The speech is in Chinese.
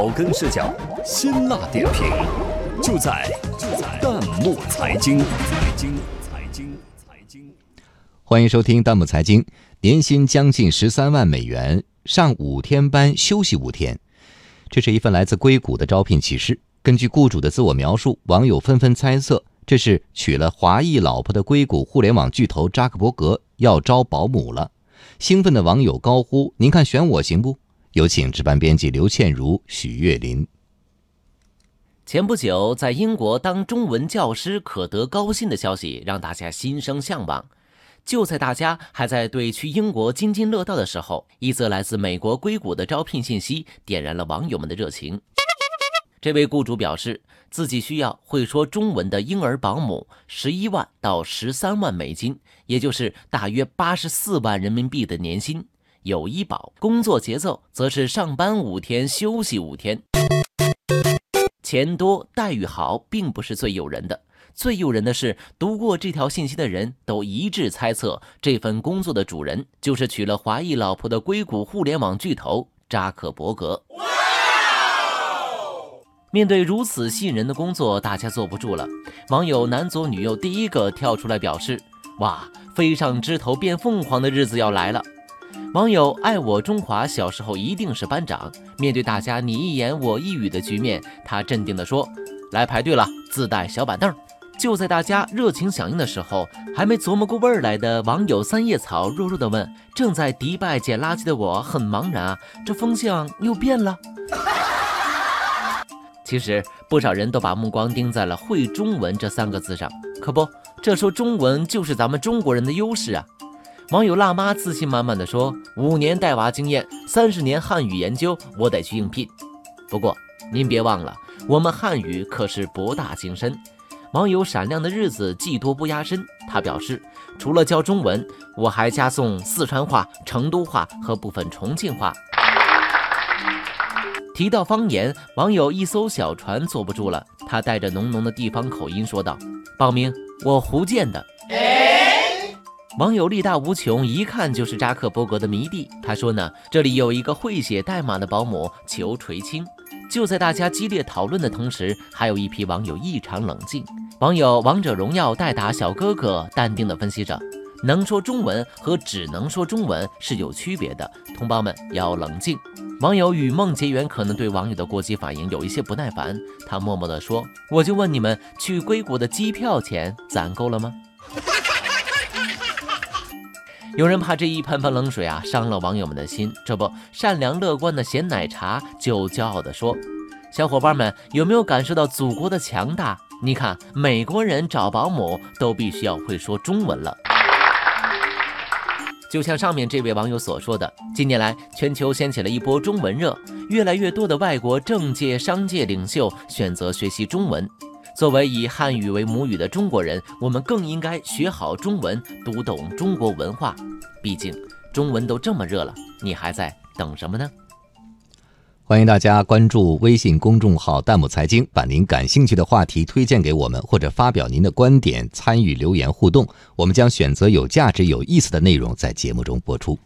草根视角，辛辣点评，就在就在弹幕财经。财经财经财经，欢迎收听弹幕财经。年薪将近十三万美元，上五天班休息五天，这是一份来自硅谷的招聘启事。根据雇主的自我描述，网友纷纷猜测这是娶了华裔老婆的硅谷互联网巨头扎克伯格要招保姆了。兴奋的网友高呼：“您看选我行不？”有请值班编辑刘倩茹、许月林。前不久，在英国当中文教师可得高薪的消息让大家心生向往。就在大家还在对去英国津津乐道的时候，一则来自美国硅谷的招聘信息点燃了网友们的热情。这位雇主表示，自己需要会说中文的婴儿保姆，十一万到十三万美金，也就是大约八十四万人民币的年薪。有医保，工作节奏则是上班五天休息五天，钱多待遇好，并不是最诱人的。最诱人的是，读过这条信息的人都一致猜测，这份工作的主人就是娶了华裔老婆的硅谷互联网巨头扎克伯格。面对如此吸引人的工作，大家坐不住了。网友男左女右第一个跳出来表示：“哇，飞上枝头变凤凰的日子要来了！”网友爱我中华小时候一定是班长。面对大家你一言我一语的局面，他镇定地说：“来排队了，自带小板凳。”就在大家热情响应的时候，还没琢磨过味儿来的网友三叶草弱弱地问：“正在迪拜捡垃圾的我很茫然啊，这风向又变了。”其实不少人都把目光盯在了会中文这三个字上，可不，这说中文就是咱们中国人的优势啊。网友辣妈自信满满的说：“五年带娃经验，三十年汉语研究，我得去应聘。不过您别忘了，我们汉语可是博大精深。”网友闪亮的日子技多不压身，他表示，除了教中文，我还加送四川话、成都话和部分重庆话。提到方言，网友一艘小船坐不住了，他带着浓浓的地方口音说道：“报名，我福建的。”网友力大无穷，一看就是扎克伯格的迷弟。他说呢，这里有一个会写代码的保姆，求垂青。就在大家激烈讨论的同时，还有一批网友异常冷静。网友王者荣耀代打小哥哥淡定地分析着，能说中文和只能说中文是有区别的，同胞们要冷静。网友与梦结缘可能对网友的过激反应有一些不耐烦，他默默地说：“我就问你们，去硅谷的机票钱攒够了吗？”有人怕这一盆盆冷水啊伤了网友们的心，这不，善良乐观的咸奶茶就骄傲地说：“小伙伴们有没有感受到祖国的强大？你看，美国人找保姆都必须要会说中文了。”就像上面这位网友所说的，近年来全球掀起了一波中文热，越来越多的外国政界、商界领袖选择学习中文。作为以汉语为母语的中国人，我们更应该学好中文，读懂中国文化。毕竟中文都这么热了，你还在等什么呢？欢迎大家关注微信公众号“弹幕财经”，把您感兴趣的话题推荐给我们，或者发表您的观点，参与留言互动。我们将选择有价值、有意思的内容在节目中播出。